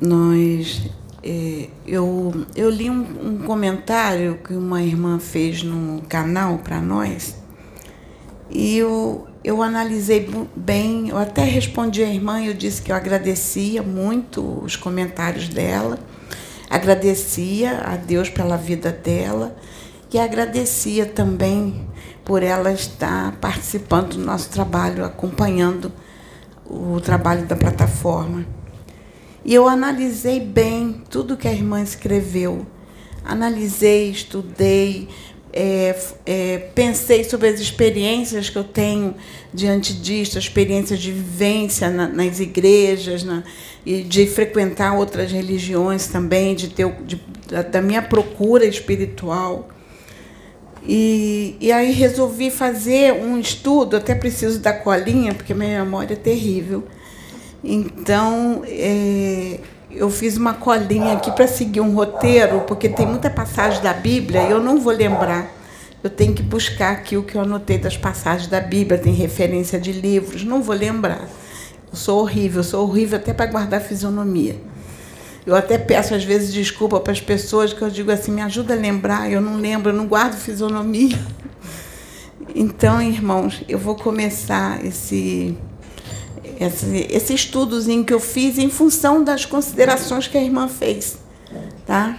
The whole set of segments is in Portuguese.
nós é, eu, eu li um, um, comentário que uma irmã fez no canal para nós e eu, eu analisei bem, eu até respondi à irmã, eu disse que eu agradecia muito os comentários dela, agradecia a Deus pela vida dela e agradecia também por ela estar participando do nosso trabalho, acompanhando o trabalho da plataforma. E eu analisei bem tudo que a irmã escreveu. Analisei, estudei, é, é, pensei sobre as experiências que eu tenho diante disso, experiências de vivência na, nas igrejas, na, e de frequentar outras religiões também, de ter de, da minha procura espiritual. E, e aí resolvi fazer um estudo, até preciso da colinha, porque minha memória é terrível então, é, eu fiz uma colinha aqui para seguir um roteiro, porque tem muita passagem da Bíblia e eu não vou lembrar. Eu tenho que buscar aqui o que eu anotei das passagens da Bíblia, tem referência de livros, não vou lembrar. Eu sou horrível, eu sou horrível até para guardar fisionomia. Eu até peço às vezes desculpa para as pessoas que eu digo assim, me ajuda a lembrar, eu não lembro, eu não guardo fisionomia. Então, irmãos, eu vou começar esse esse, esse estudozinho que eu fiz em função das considerações que a irmã fez, tá?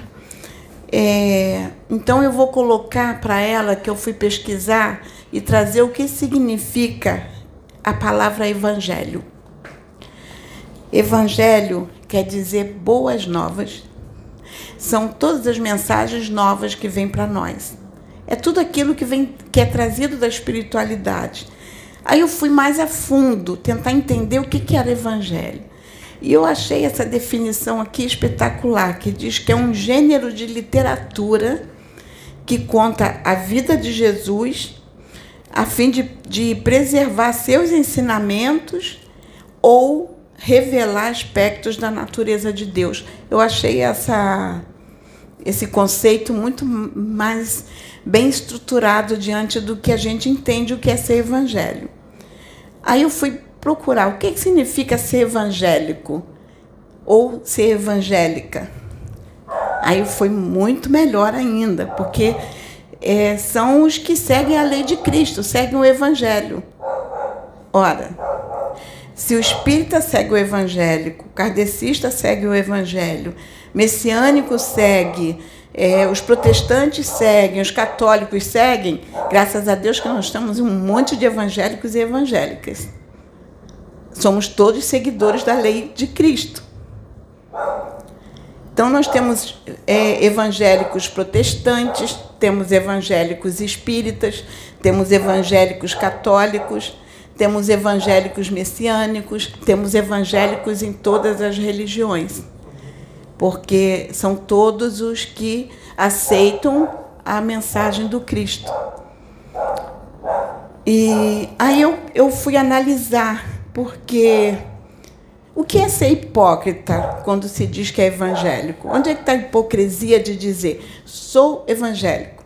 É, então eu vou colocar para ela que eu fui pesquisar e trazer o que significa a palavra evangelho. Evangelho quer dizer boas novas. São todas as mensagens novas que vêm para nós. É tudo aquilo que vem que é trazido da espiritualidade Aí eu fui mais a fundo, tentar entender o que era evangelho. E eu achei essa definição aqui espetacular, que diz que é um gênero de literatura que conta a vida de Jesus a fim de, de preservar seus ensinamentos ou revelar aspectos da natureza de Deus. Eu achei essa, esse conceito muito mais bem estruturado diante do que a gente entende o que é ser evangelho. Aí eu fui procurar o que, que significa ser evangélico ou ser evangélica. Aí foi muito melhor ainda, porque é, são os que seguem a lei de Cristo, seguem o Evangelho. Ora, se o espírita segue o evangélico, o kardecista segue o evangelho, messiânico segue, é, os protestantes seguem, os católicos seguem, graças a Deus que nós estamos um monte de evangélicos e evangélicas. Somos todos seguidores da lei de Cristo. Então, nós temos é, evangélicos protestantes, temos evangélicos espíritas, temos evangélicos católicos, temos evangélicos messiânicos, temos evangélicos em todas as religiões porque são todos os que aceitam a mensagem do Cristo. E aí eu, eu fui analisar, porque o que é ser hipócrita quando se diz que é evangélico? Onde é que está a hipocrisia de dizer sou evangélico?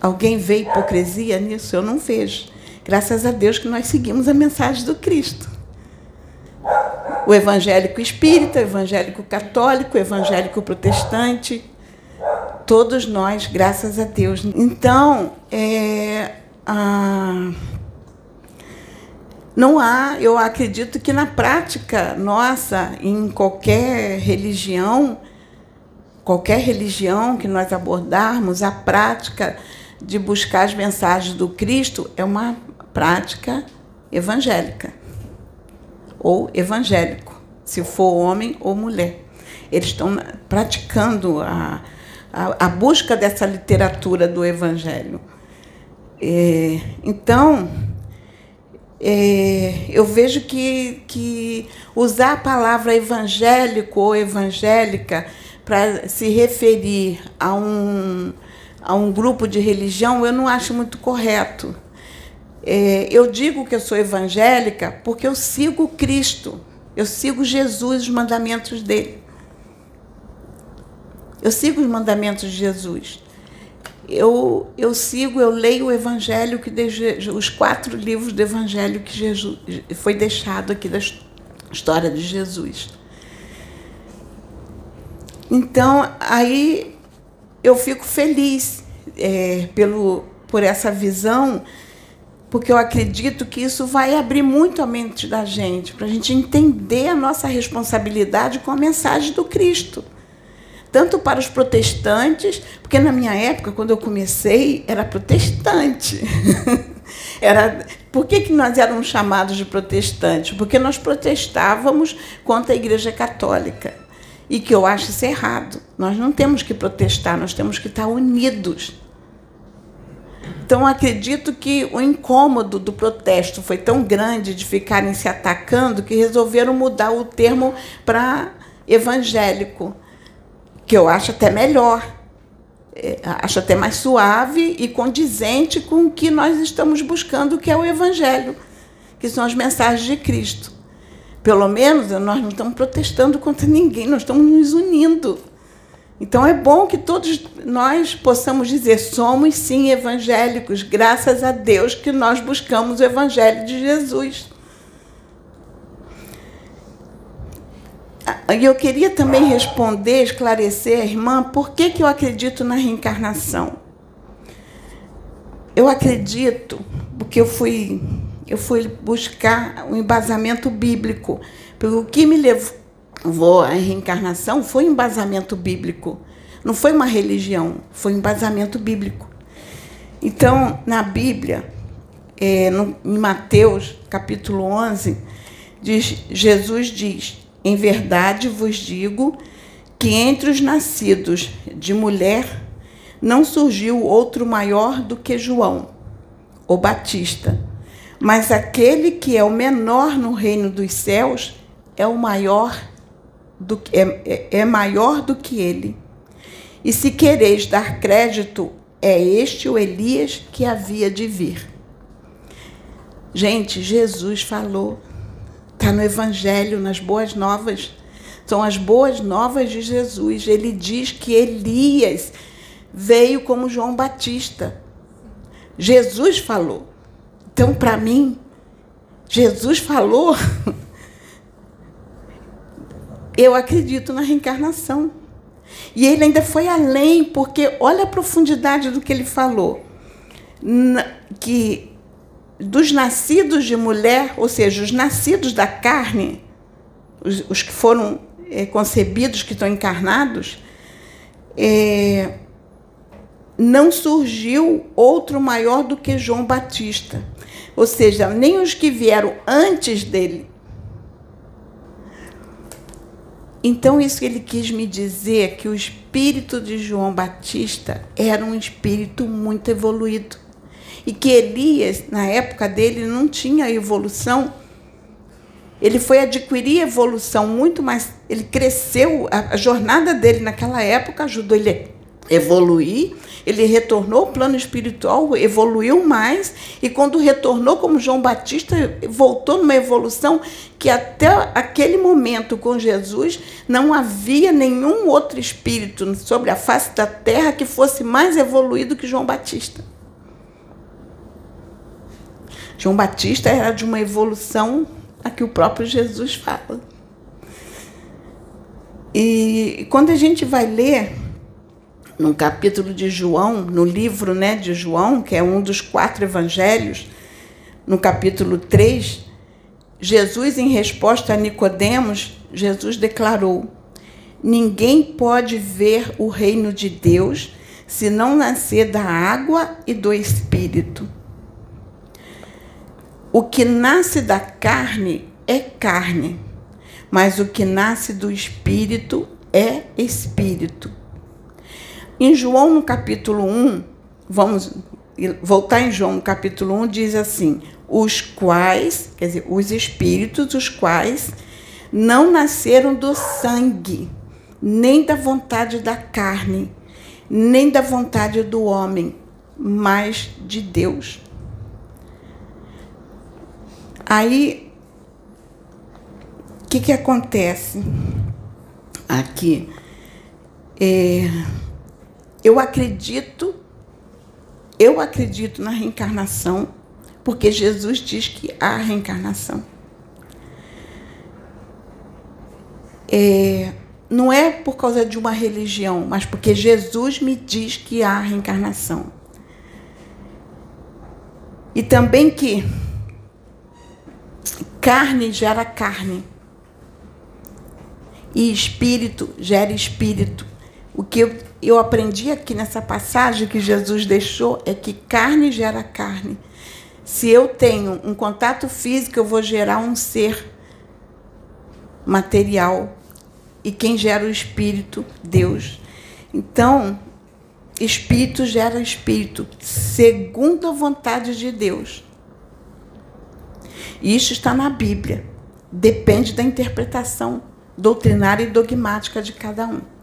Alguém vê hipocrisia nisso? Eu não vejo. Graças a Deus que nós seguimos a mensagem do Cristo o evangélico espírita, o evangélico católico, o evangélico protestante, todos nós, graças a Deus. Então, é, não há, eu acredito que na prática nossa, em qualquer religião, qualquer religião que nós abordarmos, a prática de buscar as mensagens do Cristo é uma prática evangélica ou evangélico, se for homem ou mulher. Eles estão praticando a, a, a busca dessa literatura do evangelho. É, então, é, eu vejo que, que usar a palavra evangélico ou evangélica para se referir a um, a um grupo de religião, eu não acho muito correto. É, eu digo que eu sou evangélica porque eu sigo Cristo, eu sigo Jesus, os mandamentos dele. Eu sigo os mandamentos de Jesus. Eu, eu sigo, eu leio o Evangelho, que os quatro livros do Evangelho que Jesus foi deixado aqui das, história de Jesus. Então, aí eu fico feliz é, pelo, por essa visão, porque eu acredito que isso vai abrir muito a mente da gente, para a gente entender a nossa responsabilidade com a mensagem do Cristo. Tanto para os protestantes, porque na minha época, quando eu comecei, era protestante. era por que, que nós éramos chamados de protestantes? Porque nós protestávamos contra a Igreja Católica. E que eu acho isso errado. Nós não temos que protestar, nós temos que estar unidos. Então, acredito que o incômodo do protesto foi tão grande de ficarem se atacando que resolveram mudar o termo para evangélico, que eu acho até melhor. É, acho até mais suave e condizente com o que nós estamos buscando, que é o Evangelho, que são as mensagens de Cristo. Pelo menos nós não estamos protestando contra ninguém, nós estamos nos unindo. Então é bom que todos nós possamos dizer: somos sim evangélicos, graças a Deus que nós buscamos o Evangelho de Jesus. E eu queria também responder, esclarecer a irmã, por que, que eu acredito na reencarnação. Eu acredito, porque eu fui, eu fui buscar um embasamento bíblico. O que me levou à reencarnação foi um embasamento bíblico. Não foi uma religião, foi um embasamento bíblico. Então, na Bíblia, é, no, em Mateus, capítulo 11, diz, Jesus diz: em verdade vos digo que entre os nascidos de mulher não surgiu outro maior do que João, o Batista. Mas aquele que é o menor no reino dos céus é o maior do é, é, é maior do que ele. E se quereis dar crédito, é este o Elias que havia de vir. Gente, Jesus falou Está no Evangelho, nas Boas Novas. São as Boas Novas de Jesus. Ele diz que Elias veio como João Batista. Jesus falou. Então, para mim, Jesus falou. Eu acredito na reencarnação. E ele ainda foi além, porque olha a profundidade do que ele falou. Que dos nascidos de mulher, ou seja, os nascidos da carne, os, os que foram é, concebidos, que estão encarnados, é, não surgiu outro maior do que João Batista. Ou seja, nem os que vieram antes dele. Então, isso ele quis me dizer que o espírito de João Batista era um espírito muito evoluído e que Elias, na época dele, não tinha evolução. Ele foi adquirir evolução muito mais. Ele cresceu, a, a jornada dele naquela época ajudou ele evoluir. Ele retornou ao plano espiritual, evoluiu mais, e quando retornou como João Batista, voltou numa evolução que até aquele momento com Jesus não havia nenhum outro espírito sobre a face da terra que fosse mais evoluído que João Batista. João Batista era de uma evolução a que o próprio Jesus fala. E quando a gente vai ler no capítulo de João, no livro né, de João, que é um dos quatro evangelhos, no capítulo 3, Jesus, em resposta a Nicodemos, Jesus declarou: Ninguém pode ver o reino de Deus se não nascer da água e do espírito. O que nasce da carne é carne, mas o que nasce do espírito é espírito. Em João, no capítulo 1, vamos voltar em João, no capítulo 1, diz assim: os quais, quer dizer, os espíritos, os quais não nasceram do sangue, nem da vontade da carne, nem da vontade do homem, mas de Deus. Aí, o que, que acontece aqui? É, eu acredito, eu acredito na reencarnação, porque Jesus diz que há reencarnação. é, não é por causa de uma religião, mas porque Jesus me diz que há reencarnação. E também que carne gera carne. E espírito gera espírito. O que eu, eu aprendi aqui nessa passagem que Jesus deixou é que carne gera carne. Se eu tenho um contato físico, eu vou gerar um ser material. E quem gera o espírito? Deus. Então, espírito gera espírito, segundo a vontade de Deus. Isso está na Bíblia. Depende da interpretação doutrinária e dogmática de cada um.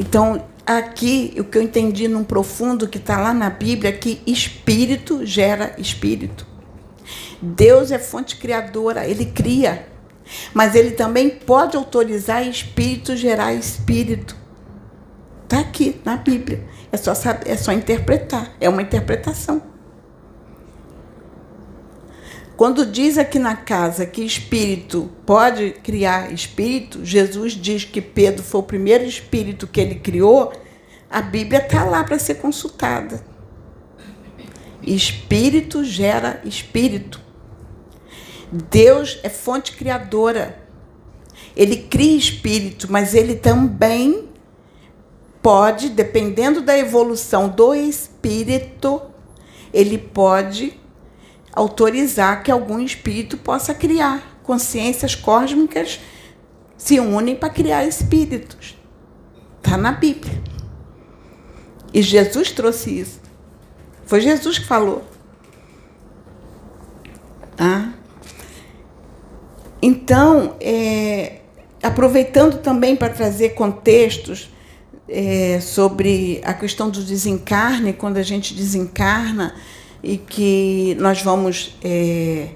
Então, aqui, o que eu entendi num profundo que está lá na Bíblia é que espírito gera espírito. Deus é fonte criadora, ele cria. Mas ele também pode autorizar espírito gerar espírito. Está aqui na Bíblia. É só, saber, é só interpretar. É uma interpretação. Quando diz aqui na casa que espírito pode criar espírito, Jesus diz que Pedro foi o primeiro espírito que ele criou, a Bíblia está lá para ser consultada. Espírito gera espírito. Deus é fonte criadora. Ele cria espírito, mas ele também pode, dependendo da evolução do espírito, ele pode autorizar que algum espírito possa criar. Consciências cósmicas se unem para criar espíritos. Está na Bíblia. E Jesus trouxe isso. Foi Jesus que falou. Tá? Então, é, aproveitando também para trazer contextos é, sobre a questão do desencarne, quando a gente desencarna, e que nós vamos, é,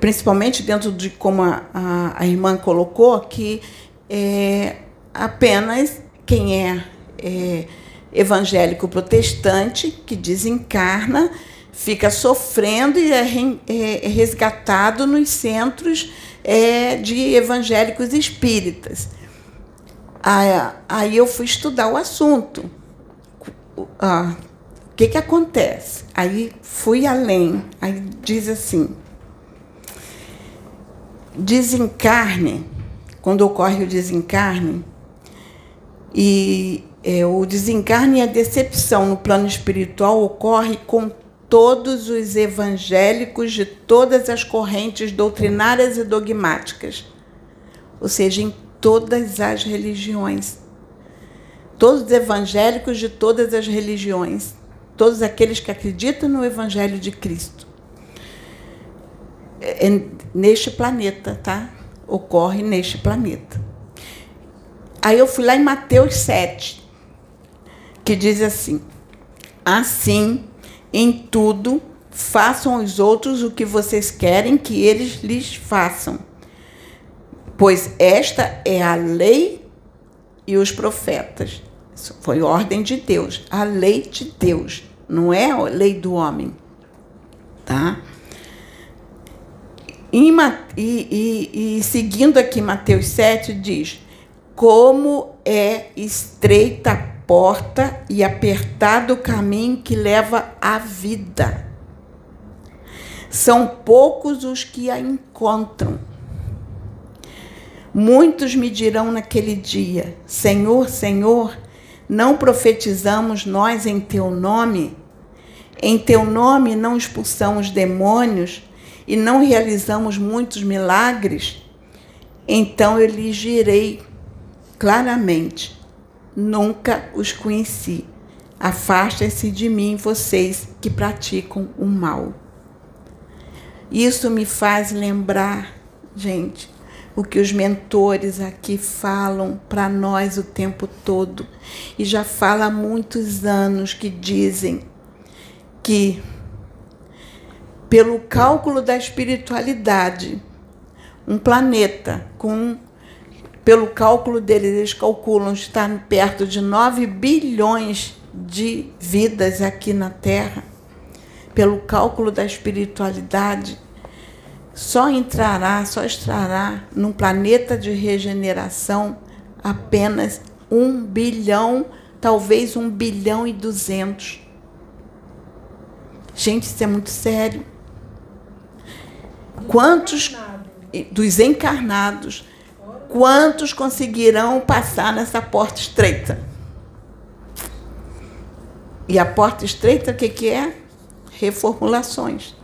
principalmente dentro de como a, a, a irmã colocou, que é, apenas quem é, é evangélico protestante que desencarna fica sofrendo e é, é, é resgatado nos centros é, de evangélicos espíritas. Aí eu fui estudar o assunto. O que, que acontece? Aí fui além, aí diz assim: desencarne, quando ocorre o desencarne, e é, o desencarne e a decepção no plano espiritual ocorre com todos os evangélicos de todas as correntes doutrinárias e dogmáticas, ou seja, em todas as religiões. Todos os evangélicos de todas as religiões todos aqueles que acreditam no Evangelho de Cristo. É, é, neste planeta, tá? Ocorre neste planeta. Aí eu fui lá em Mateus 7, que diz assim: Assim, em tudo, façam aos outros o que vocês querem que eles lhes façam. Pois esta é a lei e os profetas. Foi ordem de Deus, a lei de Deus, não é a lei do homem. Tá? E, e, e, seguindo aqui Mateus 7, diz: Como é estreita a porta e apertado o caminho que leva à vida. São poucos os que a encontram. Muitos me dirão naquele dia: Senhor, Senhor, não profetizamos nós em teu nome? Em teu nome não expulsamos demônios e não realizamos muitos milagres? Então eu lhes direi claramente: nunca os conheci. Afastem-se de mim, vocês que praticam o mal. Isso me faz lembrar, gente, o que os mentores aqui falam para nós o tempo todo. E já fala há muitos anos que dizem que, pelo cálculo da espiritualidade, um planeta com. Pelo cálculo deles, eles calculam estar perto de 9 bilhões de vidas aqui na Terra. Pelo cálculo da espiritualidade, só entrará, só estará num planeta de regeneração apenas um bilhão, talvez um bilhão e duzentos. Gente, isso é muito sério. Quantos dos encarnados, quantos conseguirão passar nessa porta estreita? E a porta estreita, o que, que é? Reformulações.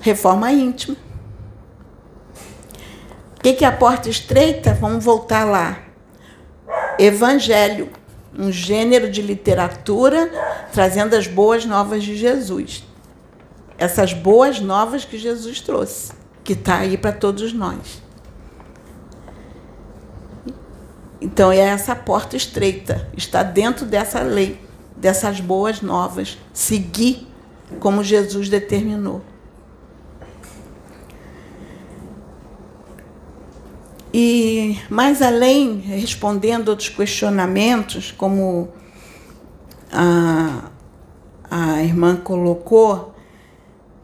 Reforma íntima. O que, é a porta estreita? Vamos voltar lá. Evangelho, um gênero de literatura trazendo as boas novas de Jesus. Essas boas novas que Jesus trouxe, que está aí para todos nós. Então é essa porta estreita, está dentro dessa lei, dessas boas novas, seguir como Jesus determinou. E mais além, respondendo outros questionamentos, como a, a irmã colocou,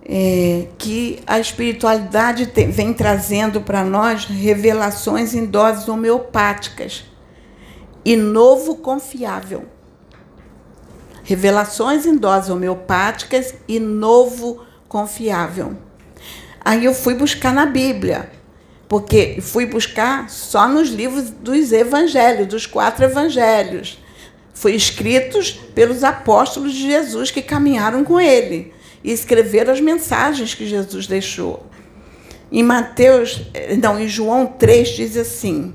é, que a espiritualidade vem trazendo para nós revelações em doses homeopáticas e novo confiável. Revelações em doses homeopáticas e novo confiável. Aí eu fui buscar na Bíblia, porque fui buscar só nos livros dos evangelhos, dos quatro evangelhos. Foi escritos pelos apóstolos de Jesus que caminharam com ele e escreveram as mensagens que Jesus deixou. Em Mateus, não, em João 3 diz assim: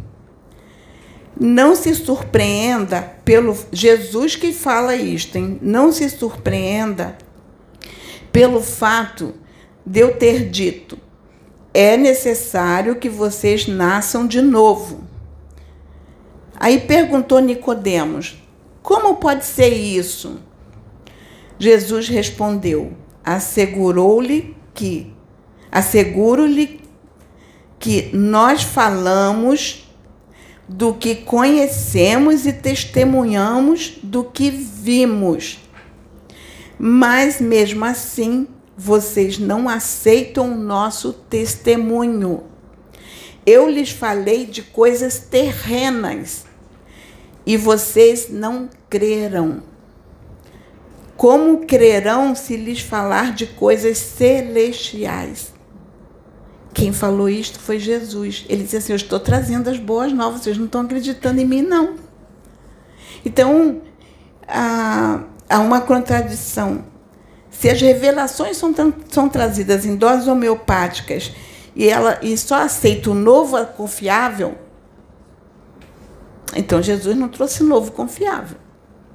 Não se surpreenda pelo Jesus que fala isto, hein? Não se surpreenda pelo fato de eu ter dito: é necessário que vocês nasçam de novo. Aí perguntou Nicodemos: Como pode ser isso? Jesus respondeu: assegurou-lhe que, asseguro-lhe que nós falamos do que conhecemos e testemunhamos do que vimos. Mas mesmo assim, vocês não aceitam o nosso testemunho. Eu lhes falei de coisas terrenas e vocês não creram. Como crerão se lhes falar de coisas celestiais? Quem falou isto foi Jesus. Ele disse assim: Eu estou trazendo as boas novas, vocês não estão acreditando em mim, não. Então, há, há uma contradição. Se as revelações são, são trazidas em doses homeopáticas e, ela, e só aceita o novo confiável, então Jesus não trouxe novo confiável,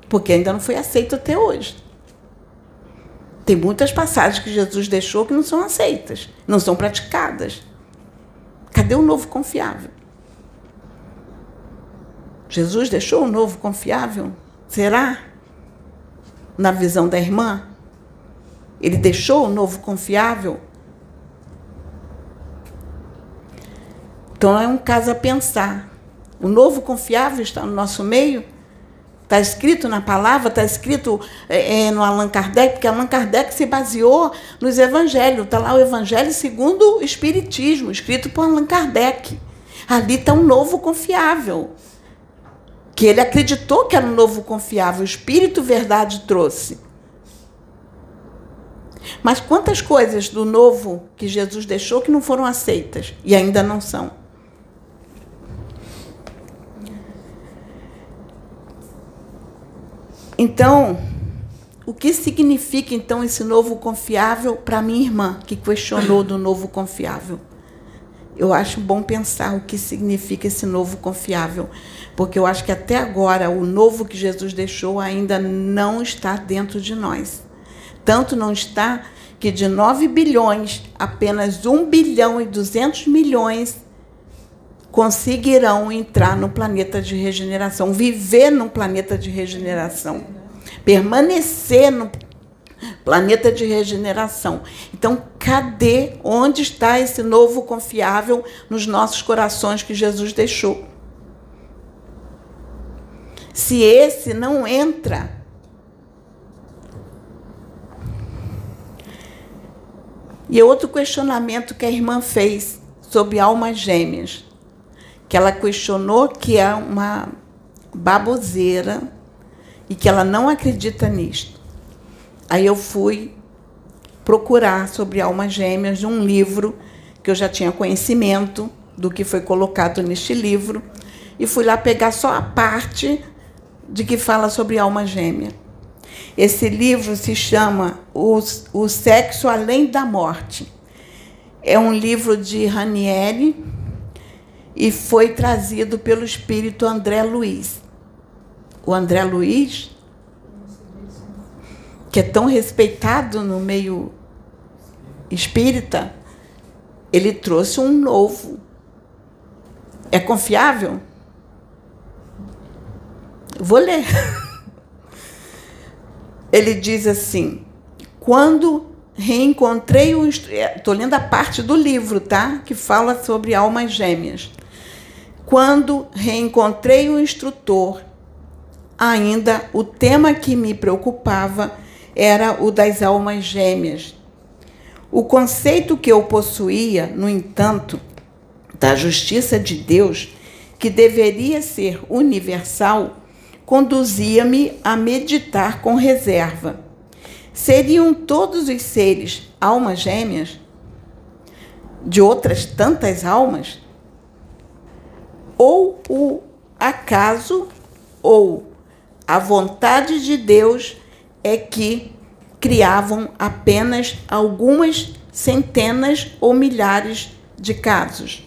porque ainda não foi aceito até hoje. Tem muitas passagens que Jesus deixou que não são aceitas, não são praticadas. Cadê o novo confiável? Jesus deixou o novo confiável? Será? Na visão da irmã? Ele deixou o novo confiável? Então é um caso a pensar. O novo confiável está no nosso meio? Está escrito na palavra, está escrito é, é, no Allan Kardec, porque Allan Kardec se baseou nos evangelhos. Está lá o Evangelho segundo o Espiritismo, escrito por Allan Kardec. Ali está um novo confiável. Que ele acreditou que era um novo confiável. O Espírito Verdade trouxe. Mas quantas coisas do novo que Jesus deixou que não foram aceitas e ainda não são? Então, o que significa então esse novo confiável para minha irmã que questionou do novo confiável? Eu acho bom pensar o que significa esse novo confiável, porque eu acho que até agora o novo que Jesus deixou ainda não está dentro de nós. Tanto não está que de 9 bilhões, apenas 1 bilhão e 200 milhões conseguirão entrar no planeta de regeneração, viver no planeta de regeneração, permanecer no planeta de regeneração. Então, cadê, onde está esse novo confiável nos nossos corações que Jesus deixou? Se esse não entra, E outro questionamento que a irmã fez sobre almas gêmeas, que ela questionou que é uma baboseira e que ela não acredita nisto. Aí eu fui procurar sobre almas gêmeas um livro que eu já tinha conhecimento do que foi colocado neste livro e fui lá pegar só a parte de que fala sobre alma gêmea. Esse livro se chama O, o Sexo Além da Morte. É um livro de Ranieri e foi trazido pelo espírito André Luiz. O André Luiz, que é tão respeitado no meio espírita, ele trouxe um novo. É confiável? Vou ler. Ele diz assim: quando reencontrei o. Estou lendo a parte do livro, tá? Que fala sobre almas gêmeas. Quando reencontrei o instrutor, ainda o tema que me preocupava era o das almas gêmeas. O conceito que eu possuía, no entanto, da justiça de Deus, que deveria ser universal, conduzia-me a meditar com reserva. Seriam todos os seres almas gêmeas de outras tantas almas? Ou o acaso ou a vontade de Deus é que criavam apenas algumas centenas ou milhares de casos?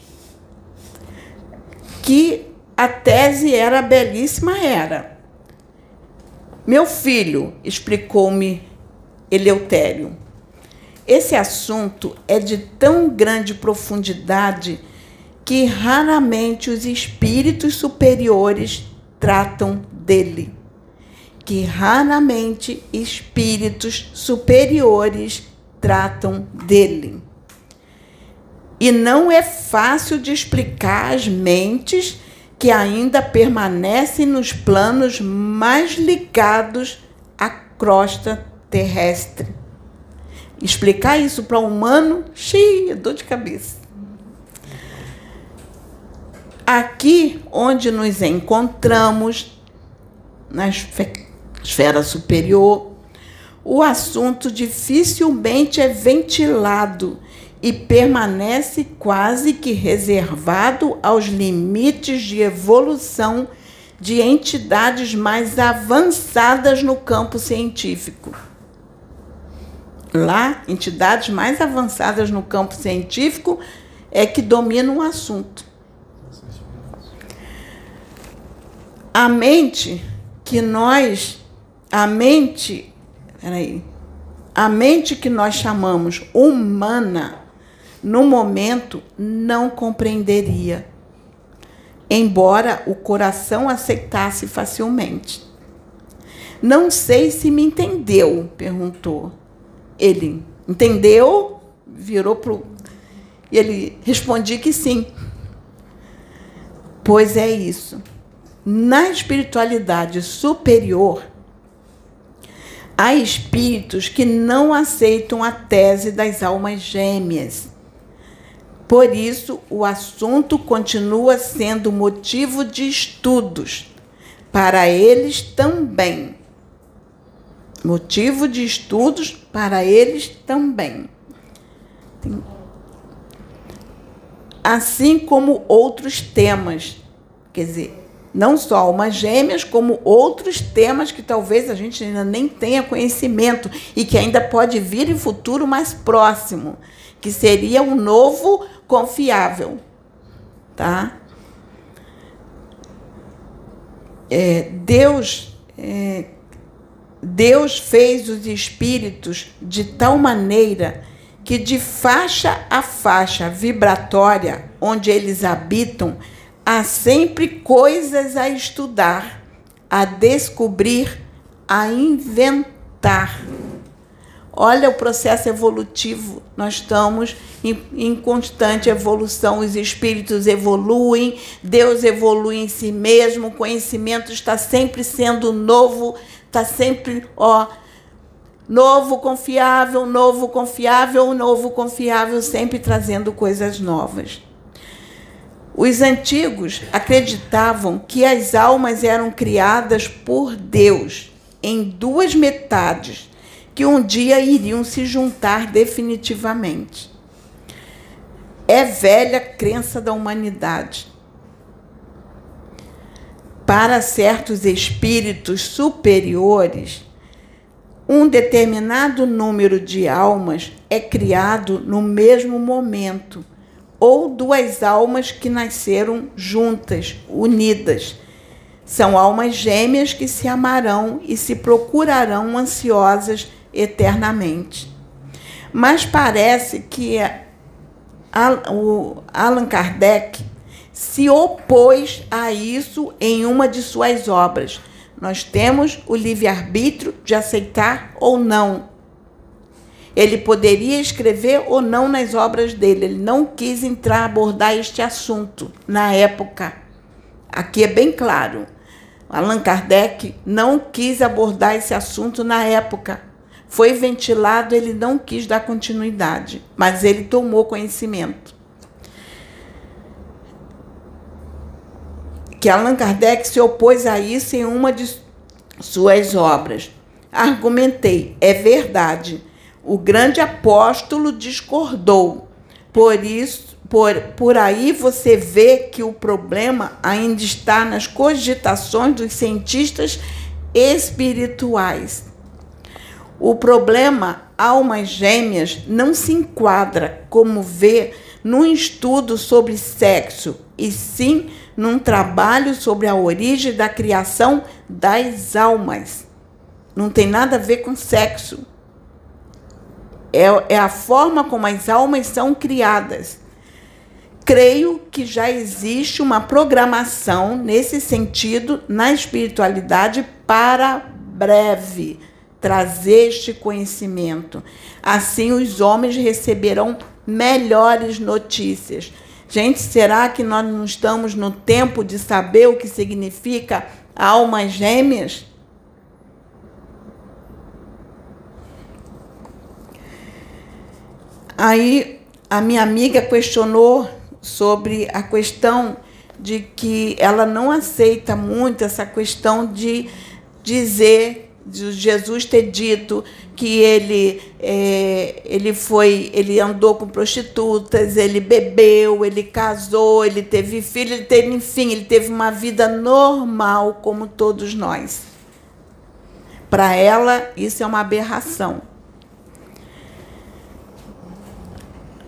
Que a tese era belíssima, era. Meu filho, explicou-me Eleutério, esse assunto é de tão grande profundidade que raramente os espíritos superiores tratam dele. Que raramente espíritos superiores tratam dele. E não é fácil de explicar às mentes que ainda permanecem nos planos mais ligados à crosta terrestre. Explicar isso para um humano, cheia dor de cabeça. Aqui onde nos encontramos, na esfera superior, o assunto dificilmente é ventilado e permanece quase que reservado aos limites de evolução de entidades mais avançadas no campo científico. Lá, entidades mais avançadas no campo científico é que dominam o assunto. A mente que nós, a mente, peraí, a mente que nós chamamos humana, no momento não compreenderia, embora o coração aceitasse facilmente. Não sei se me entendeu, perguntou. Ele entendeu, virou para E ele respondi que sim. Pois é isso. Na espiritualidade superior, há espíritos que não aceitam a tese das almas gêmeas por isso, o assunto continua sendo motivo de estudos para eles também. Motivo de estudos para eles também. Assim como outros temas. Quer dizer, não só almas gêmeas, como outros temas que talvez a gente ainda nem tenha conhecimento e que ainda pode vir em futuro mais próximo, que seria um novo confiável, tá? É, Deus, é, Deus fez os espíritos de tal maneira que de faixa a faixa vibratória onde eles habitam, há sempre coisas a estudar, a descobrir, a inventar. Olha o processo evolutivo. Nós estamos em, em, constante evolução. Os espíritos evoluem, Deus evolui em si mesmo, o conhecimento está sempre sendo novo, está sempre, ó, Novo confiável, novo confiável, novo confiável, sempre trazendo coisas novas. Os antigos acreditavam que as almas eram criadas por Deus em duas metades, que um dia iriam se juntar definitivamente. É velha crença da humanidade. Para certos espíritos superiores, um determinado número de almas é criado no mesmo momento, ou duas almas que nasceram juntas, unidas. São almas gêmeas que se amarão e se procurarão ansiosas eternamente. Mas parece que Allan Kardec se opôs a isso em uma de suas obras nós temos o livre-arbítrio de aceitar ou não. Ele poderia escrever ou não nas obras dele. Ele não quis entrar abordar este assunto na época. Aqui é bem claro. Allan Kardec não quis abordar esse assunto na época. Foi ventilado, ele não quis dar continuidade, mas ele tomou conhecimento. que Allan Kardec se opôs a isso em uma de suas obras. Argumentei, é verdade. O grande apóstolo discordou. Por isso, por, por aí você vê que o problema ainda está nas cogitações dos cientistas espirituais. O problema almas gêmeas não se enquadra como vê num estudo sobre sexo, e sim num trabalho sobre a origem da criação das almas. Não tem nada a ver com sexo. É, é a forma como as almas são criadas. Creio que já existe uma programação nesse sentido na espiritualidade para breve trazer este conhecimento. Assim, os homens receberão melhores notícias Gente, será que nós não estamos no tempo de saber o que significa almas gêmeas? Aí a minha amiga questionou sobre a questão de que ela não aceita muito essa questão de dizer de Jesus ter dito que ele, é, ele foi, ele andou com prostitutas, ele bebeu, ele casou, ele teve filho, ele teve, enfim, ele teve uma vida normal como todos nós. Para ela, isso é uma aberração.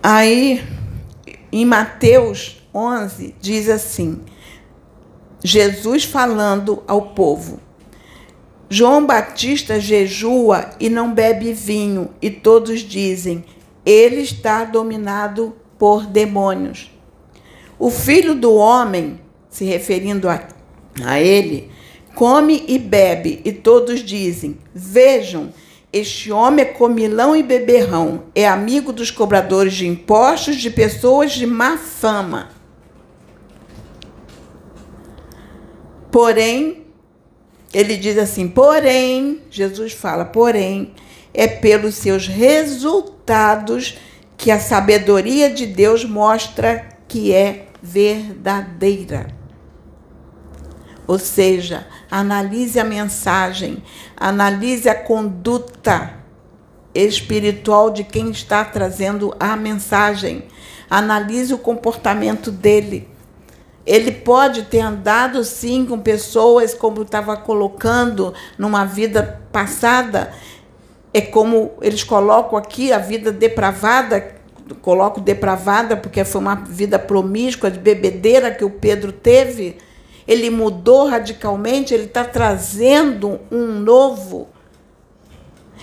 Aí, em Mateus 11, diz assim: Jesus falando ao povo João Batista jejua e não bebe vinho, e todos dizem: ele está dominado por demônios. O filho do homem, se referindo a, a ele, come e bebe, e todos dizem: Vejam, este homem é comilão e beberrão, é amigo dos cobradores de impostos, de pessoas de má fama. Porém, ele diz assim: porém, Jesus fala, porém, é pelos seus resultados que a sabedoria de Deus mostra que é verdadeira. Ou seja, analise a mensagem, analise a conduta espiritual de quem está trazendo a mensagem, analise o comportamento dele. Ele pode ter andado sim com pessoas, como estava colocando numa vida passada, é como eles colocam aqui a vida depravada, coloco depravada porque foi uma vida promíscua, de bebedeira que o Pedro teve. Ele mudou radicalmente, ele está trazendo um novo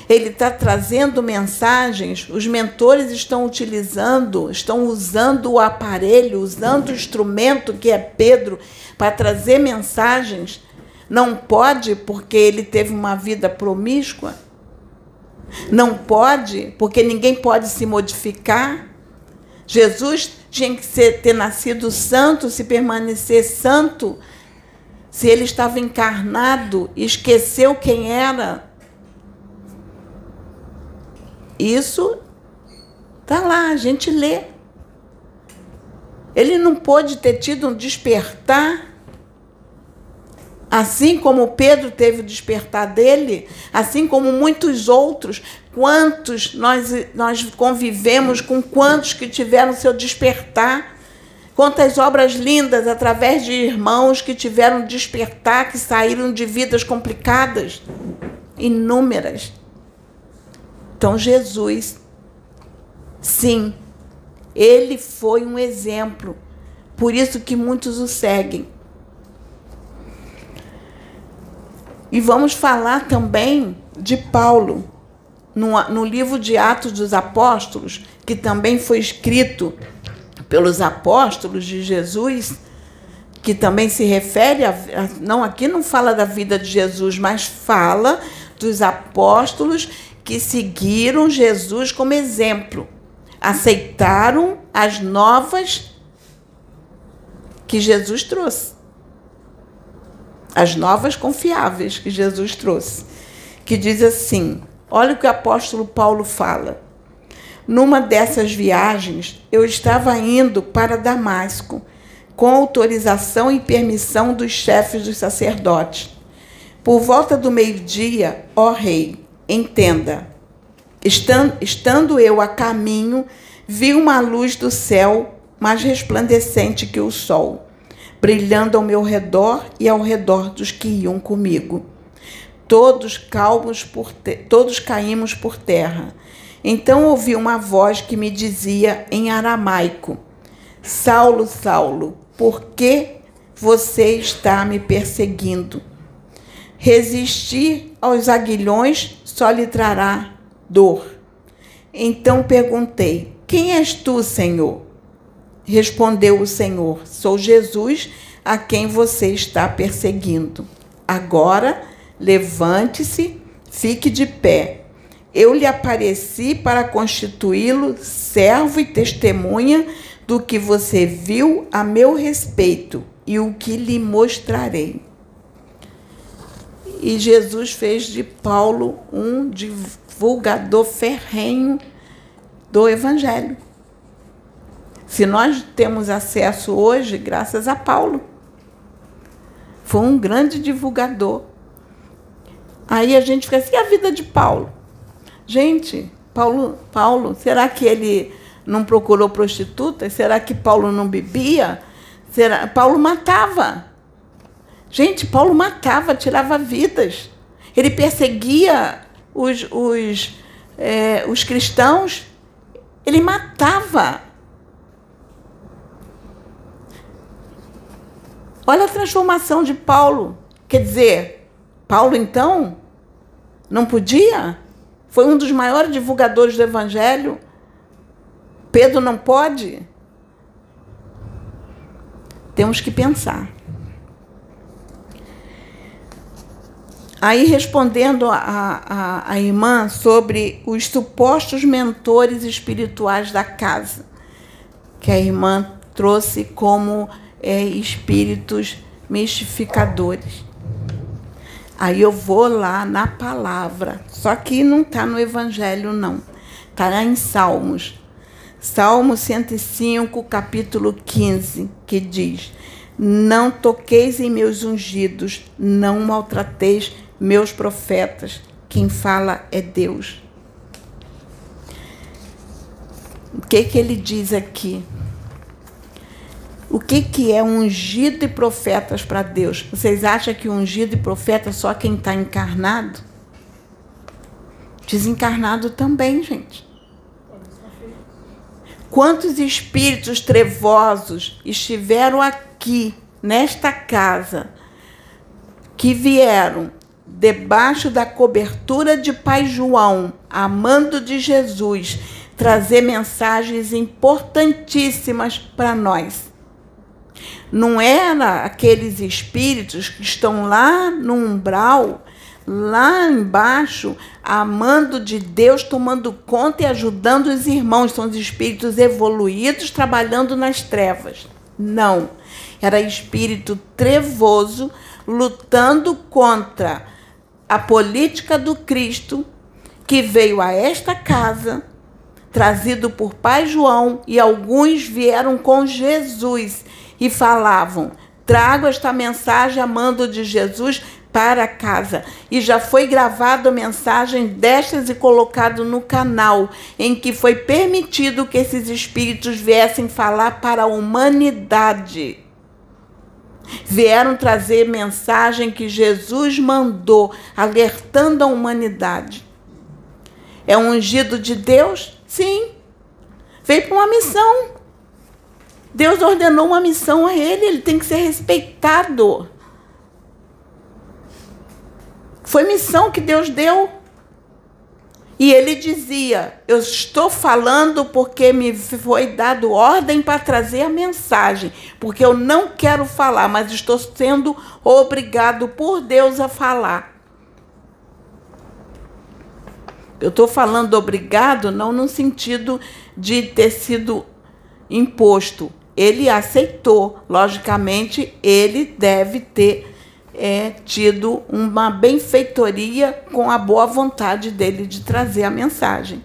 ele está trazendo mensagens, os mentores estão utilizando, estão usando o aparelho, usando o instrumento que é Pedro para trazer mensagens. Não pode porque ele teve uma vida promíscua. Não pode porque ninguém pode se modificar. Jesus tinha que ser, ter nascido santo, se permanecer santo. Se ele estava encarnado, esqueceu quem era, Isso tá lá, a gente lê. Ele não pôde ter tido um despertar Assim como Pedro teve o despertar dele, assim como muitos outros, quantos nós, nós convivemos com quantos que tiveram seu despertar, quantas obras lindas através de irmãos que tiveram despertar, que saíram de vidas complicadas, inúmeras. Então, Jesus, sim, ele foi um exemplo, por isso que muitos o seguem. E vamos falar também de Paulo, no, no livro de Atos dos Apóstolos, que também foi escrito pelos apóstolos de Jesus, que também se refere a, não aqui não fala da vida de Jesus, mas fala dos apóstolos que seguiram Jesus como exemplo, aceitaram as novas que Jesus trouxe as novas confiáveis que Jesus trouxe, que diz assim: olha o que o apóstolo Paulo fala. Numa dessas viagens, eu estava indo para Damasco, com autorização e permissão dos chefes dos sacerdotes. Por volta do meio-dia, ó rei, entenda, estando eu a caminho, vi uma luz do céu mais resplandecente que o sol brilhando ao meu redor e ao redor dos que iam comigo. Todos calmos por todos caímos por terra. Então ouvi uma voz que me dizia em aramaico: Saulo, Saulo, por que você está me perseguindo? Resistir aos aguilhões só lhe trará dor. Então perguntei: Quem és tu, Senhor? Respondeu o Senhor: Sou Jesus a quem você está perseguindo. Agora, levante-se, fique de pé. Eu lhe apareci para constituí-lo servo e testemunha do que você viu a meu respeito e o que lhe mostrarei. E Jesus fez de Paulo um divulgador ferrenho do Evangelho. Se nós temos acesso hoje, graças a Paulo. Foi um grande divulgador. Aí a gente fica assim, e a vida de Paulo? Gente, Paulo, Paulo, será que ele não procurou prostitutas? Será que Paulo não bebia? Será? Paulo matava. Gente, Paulo matava, tirava vidas. Ele perseguia os, os, é, os cristãos, ele matava. Olha a transformação de Paulo. Quer dizer, Paulo então não podia? Foi um dos maiores divulgadores do evangelho. Pedro não pode? Temos que pensar. Aí, respondendo a, a, a, irmã sobre os supostos mentores espirituais da casa, que a irmã trouxe como é, espíritos mistificadores. Aí eu vou lá na palavra, só que não está no Evangelho, não. Está lá em Salmos. Salmo 105, capítulo 15, que diz: Não toqueis em meus ungidos, não maltrateis meus profetas. Quem fala é Deus. O que, que ele diz aqui? O que, que é ungido e profetas para Deus? Vocês acham que ungido e profeta é só quem está encarnado? Desencarnado também, gente. Quantos espíritos trevosos estiveram aqui, nesta casa, que vieram debaixo da cobertura de Pai João, amando de Jesus, trazer mensagens importantíssimas para nós não era aqueles espíritos que estão lá no umbral, lá embaixo, amando de Deus, tomando conta e ajudando os irmãos. São os espíritos evoluídos trabalhando nas trevas. Não. Era espírito trevoso lutando contra a política do Cristo que veio a esta casa, trazido por Pai João, e alguns vieram com Jesus e falavam: Trago esta mensagem a mando de Jesus para casa. E já foi gravado a mensagem destas e colocado no canal, em que foi permitido que esses espíritos viessem falar para a humanidade. Vieram trazer mensagem que Jesus mandou, alertando a humanidade. É um ungido de Deus? Sim. Veio para uma missão. Deus ordenou uma missão a ele, ele tem que ser respeitado. Foi missão que Deus deu. E ele dizia: Eu estou falando porque me foi dado ordem para trazer a mensagem, porque eu não quero falar, mas estou sendo obrigado por Deus a falar. Eu estou falando obrigado não no sentido de ter sido imposto. Ele aceitou, logicamente, ele deve ter é, tido uma benfeitoria com a boa vontade dele de trazer a mensagem.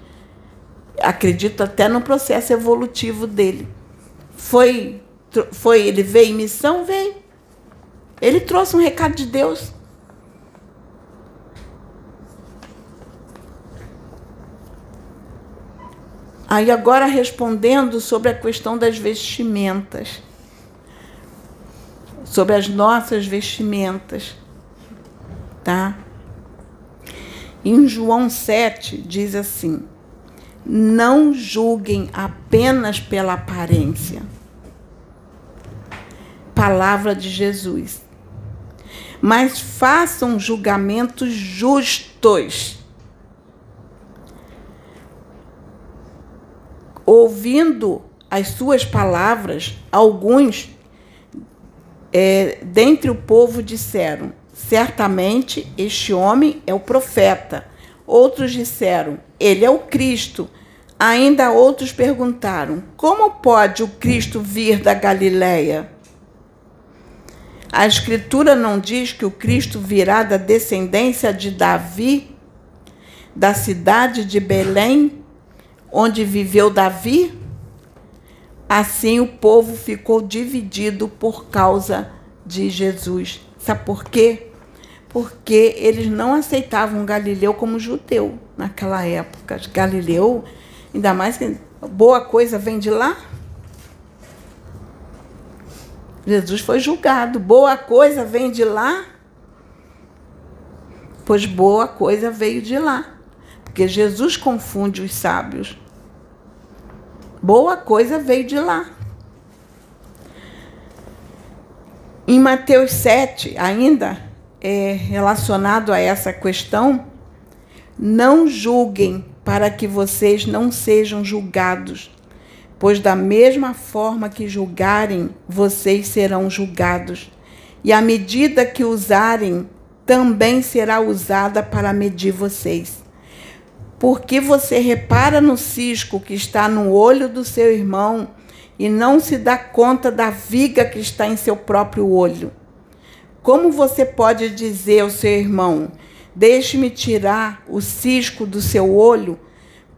Acredito até no processo evolutivo dele. Foi, foi ele veio em missão? Veio. Ele trouxe um recado de Deus. Aí agora respondendo sobre a questão das vestimentas sobre as nossas vestimentas, tá? Em João 7 diz assim: Não julguem apenas pela aparência. Palavra de Jesus. Mas façam julgamentos justos. Ouvindo as suas palavras, alguns é, dentre o povo disseram: Certamente este homem é o profeta. Outros disseram: Ele é o Cristo. Ainda outros perguntaram: Como pode o Cristo vir da Galileia? A Escritura não diz que o Cristo virá da descendência de Davi, da cidade de Belém, onde viveu Davi? Assim o povo ficou dividido por causa de Jesus. Sabe por quê? Porque eles não aceitavam Galileu como judeu naquela época. Galileu, ainda mais que boa coisa vem de lá. Jesus foi julgado. Boa coisa vem de lá. Pois boa coisa veio de lá. Porque Jesus confunde os sábios. Boa coisa veio de lá. Em Mateus 7, ainda é, relacionado a essa questão, não julguem para que vocês não sejam julgados, pois da mesma forma que julgarem, vocês serão julgados. E a medida que usarem também será usada para medir vocês. Porque você repara no cisco que está no olho do seu irmão e não se dá conta da viga que está em seu próprio olho? Como você pode dizer ao seu irmão: Deixe-me tirar o cisco do seu olho,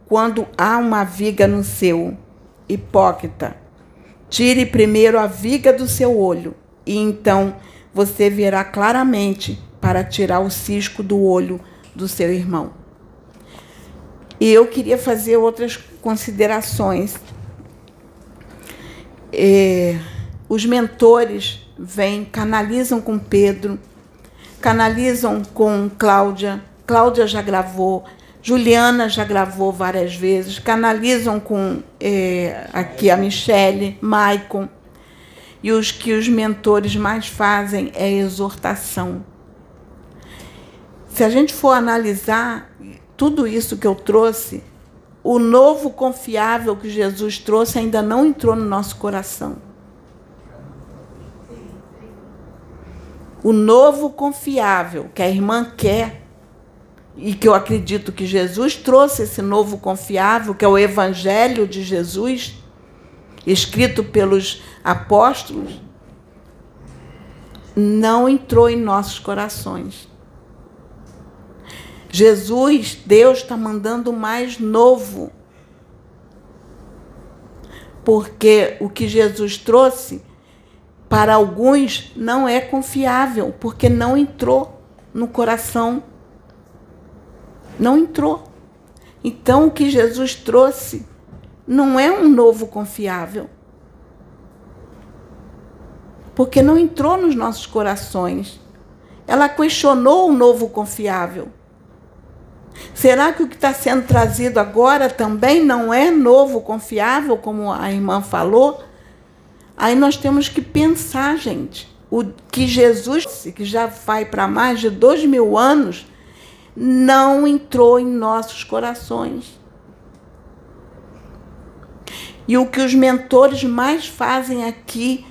quando há uma viga no seu? Hipócrita. Tire primeiro a viga do seu olho, e então você verá claramente para tirar o cisco do olho do seu irmão. E eu queria fazer outras considerações. É, os mentores vêm, canalizam com Pedro, canalizam com Cláudia. Cláudia já gravou, Juliana já gravou várias vezes, canalizam com é, aqui a Michele, Maicon. E os que os mentores mais fazem é exortação. Se a gente for analisar, tudo isso que eu trouxe, o novo confiável que Jesus trouxe ainda não entrou no nosso coração. O novo confiável que a irmã quer, e que eu acredito que Jesus trouxe esse novo confiável, que é o Evangelho de Jesus, escrito pelos apóstolos, não entrou em nossos corações. Jesus, Deus está mandando mais novo. Porque o que Jesus trouxe, para alguns, não é confiável, porque não entrou no coração. Não entrou. Então, o que Jesus trouxe não é um novo confiável. Porque não entrou nos nossos corações. Ela questionou o novo confiável. Será que o que está sendo trazido agora também não é novo, confiável, como a irmã falou? Aí nós temos que pensar, gente, o que Jesus, que já vai para mais de dois mil anos, não entrou em nossos corações. E o que os mentores mais fazem aqui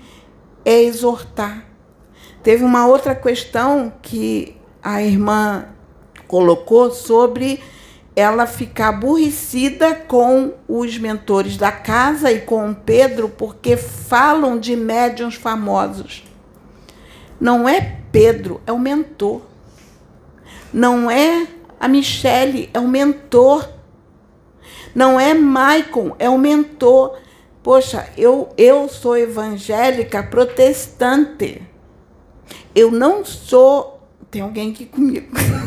é exortar. Teve uma outra questão que a irmã colocou sobre ela ficar aborrecida com os mentores da casa e com Pedro, porque falam de médiums famosos. Não é Pedro, é o mentor. Não é a Michele, é o mentor. Não é Maicon, é o mentor. Poxa, eu, eu sou evangélica protestante. Eu não sou tem alguém aqui comigo.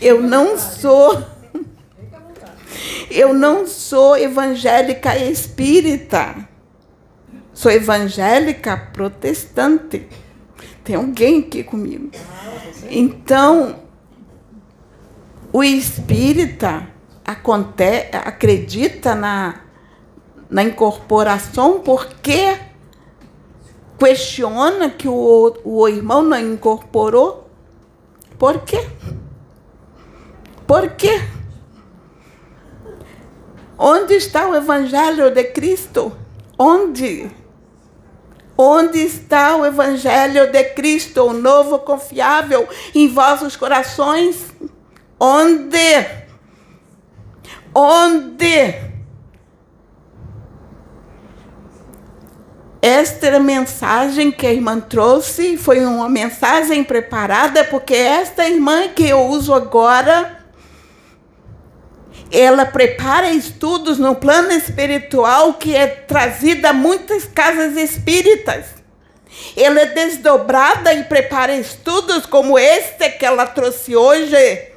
eu não sou. Eu não sou evangélica espírita. Sou evangélica protestante. Tem alguém aqui comigo. Então, o espírita acredita na, na incorporação porque questiona que o, o irmão não incorporou. Por quê? Por quê? Onde está o Evangelho de Cristo? Onde? Onde está o Evangelho de Cristo, o novo confiável em vossos corações? Onde? Onde? Esta mensagem que a irmã trouxe foi uma mensagem preparada, porque esta irmã que eu uso agora, ela prepara estudos no plano espiritual que é trazida a muitas casas espíritas. Ela é desdobrada e prepara estudos como este que ela trouxe hoje.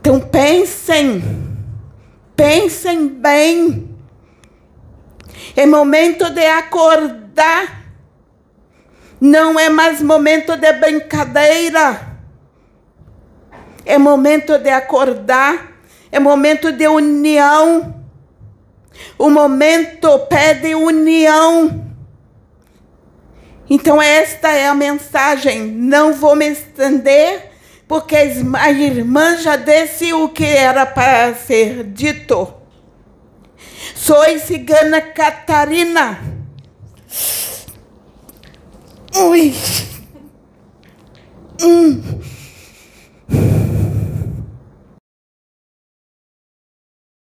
Então pensem Pensem bem. É momento de acordar. Não é mais momento de brincadeira. É momento de acordar. É momento de união. O momento pede união. Então, esta é a mensagem. Não vou me estender porque a irmã já disse o que era para ser dito. Sou cigana Catarina. Ui. Hum. Mm.